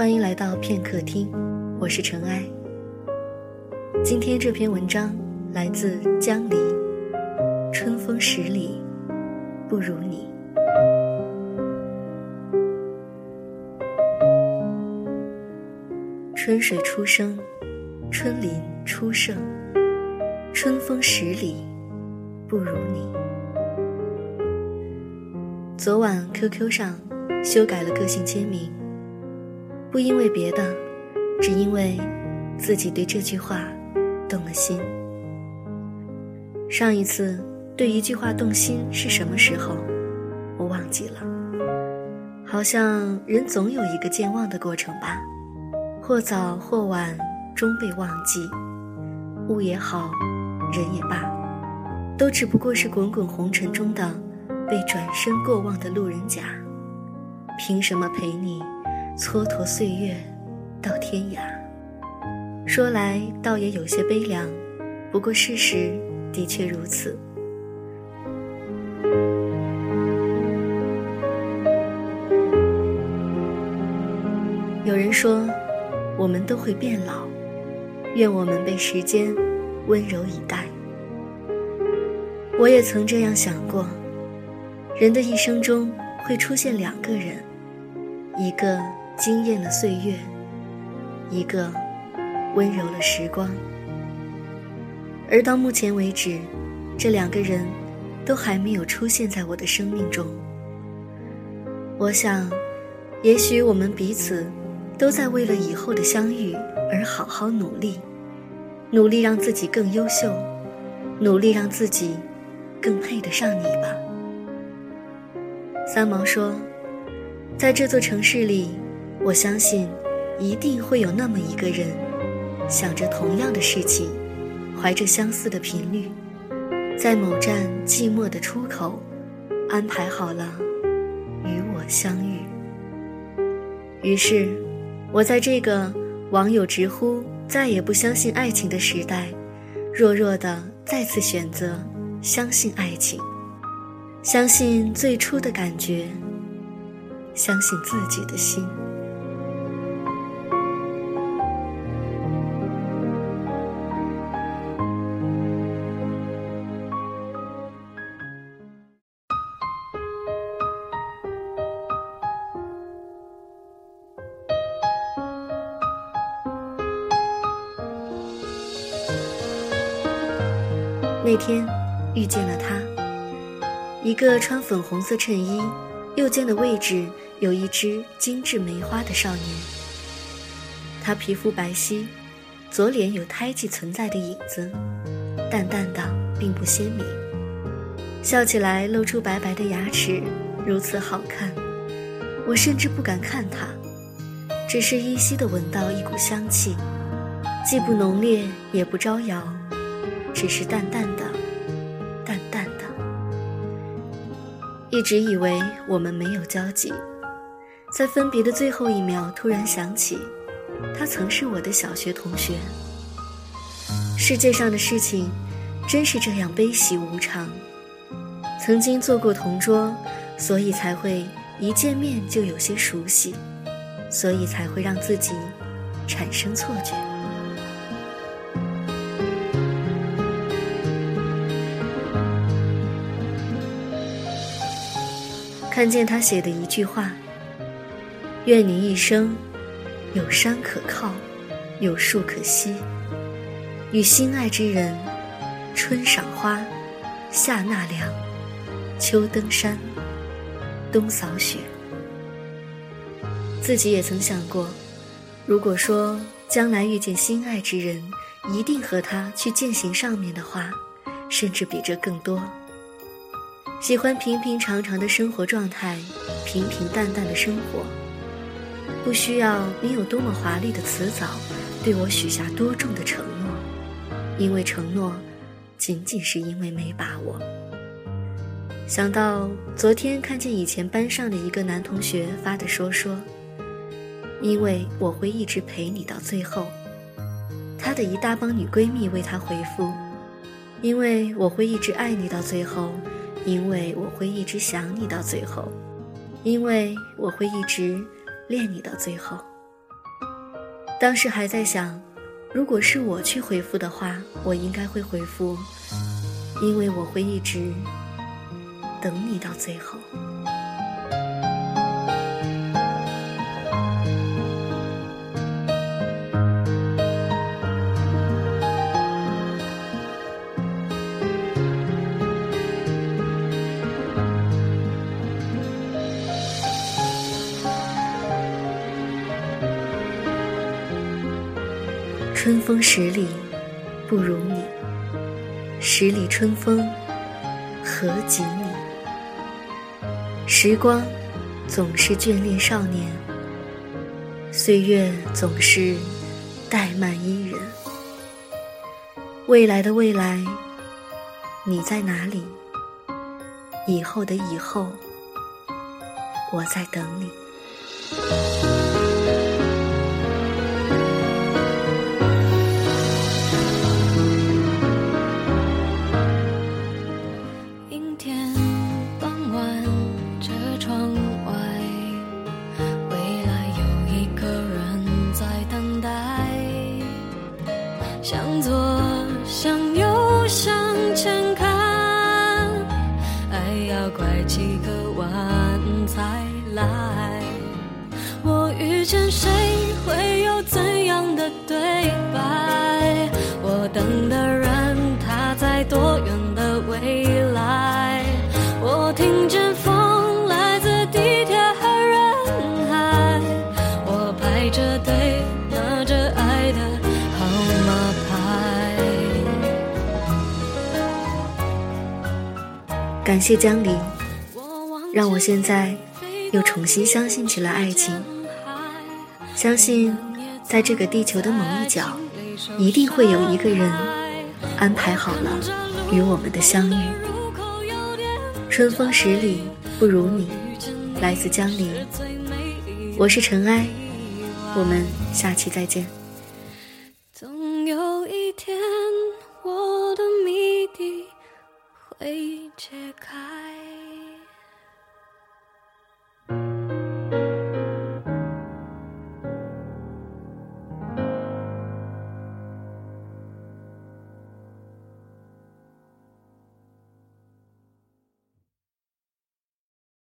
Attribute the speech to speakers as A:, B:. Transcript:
A: 欢迎来到片刻听，我是尘埃。今天这篇文章来自江离，春风十里不如你。春水初生，春林初盛，春风十里不如你。昨晚 QQ 上修改了个性签名。不因为别的，只因为自己对这句话动了心。上一次对一句话动心是什么时候？我忘记了。好像人总有一个健忘的过程吧，或早或晚，终被忘记。物也好，人也罢，都只不过是滚滚红尘中的被转身过望的路人甲。凭什么陪你？蹉跎岁月，到天涯。说来倒也有些悲凉，不过事实的确如此。有人说，我们都会变老，愿我们被时间温柔以待。我也曾这样想过，人的一生中会出现两个人，一个。惊艳了岁月，一个温柔了时光。而到目前为止，这两个人都还没有出现在我的生命中。我想，也许我们彼此都在为了以后的相遇而好好努力，努力让自己更优秀，努力让自己更配得上你吧。三毛说，在这座城市里。我相信，一定会有那么一个人，想着同样的事情，怀着相似的频率，在某站寂寞的出口，安排好了与我相遇。于是，我在这个网友直呼再也不相信爱情的时代，弱弱的再次选择相信爱情，相信最初的感觉，相信自己的心。那天遇见了他，一个穿粉红色衬衣，右肩的位置有一只精致梅花的少年。他皮肤白皙，左脸有胎记存在的影子，淡淡的，并不鲜明。笑起来露出白白的牙齿，如此好看，我甚至不敢看他，只是依稀的闻到一股香气，既不浓烈，也不招摇。只是淡淡的，淡淡的。一直以为我们没有交集，在分别的最后一秒，突然想起，他曾是我的小学同学。世界上的事情，真是这样悲喜无常。曾经做过同桌，所以才会一见面就有些熟悉，所以才会让自己产生错觉。看见他写的一句话：“愿你一生有山可靠，有树可栖，与心爱之人，春赏花，夏纳凉，秋登山，冬扫雪。”自己也曾想过，如果说将来遇见心爱之人，一定和他去践行上面的话，甚至比这更多。喜欢平平常常的生活状态，平平淡淡的生活，不需要你有多么华丽的辞藻，对我许下多重的承诺，因为承诺，仅仅是因为没把握。想到昨天看见以前班上的一个男同学发的说说，因为我会一直陪你到最后，他的一大帮女闺蜜为他回复，因为我会一直爱你到最后。因为我会一直想你到最后，因为我会一直恋你到最后。当时还在想，如果是我去回复的话，我应该会回复，因为我会一直等你到最后。春风十里不如你，十里春风何及你？时光总是眷恋少年，岁月总是怠慢伊人。未来的未来，你在哪里？以后的以后，我在等你。
B: 天傍晚车窗外未来有一个人在等待。向左向右向前看爱要拐几个弯才来。我遇见谁？
A: 感谢江离，让我现在又重新相信起了爱情。相信在这个地球的某一角，一定会有一个人安排好了与我们的相遇。春风十里不如你，来自江离。我是尘埃，我们下期再见。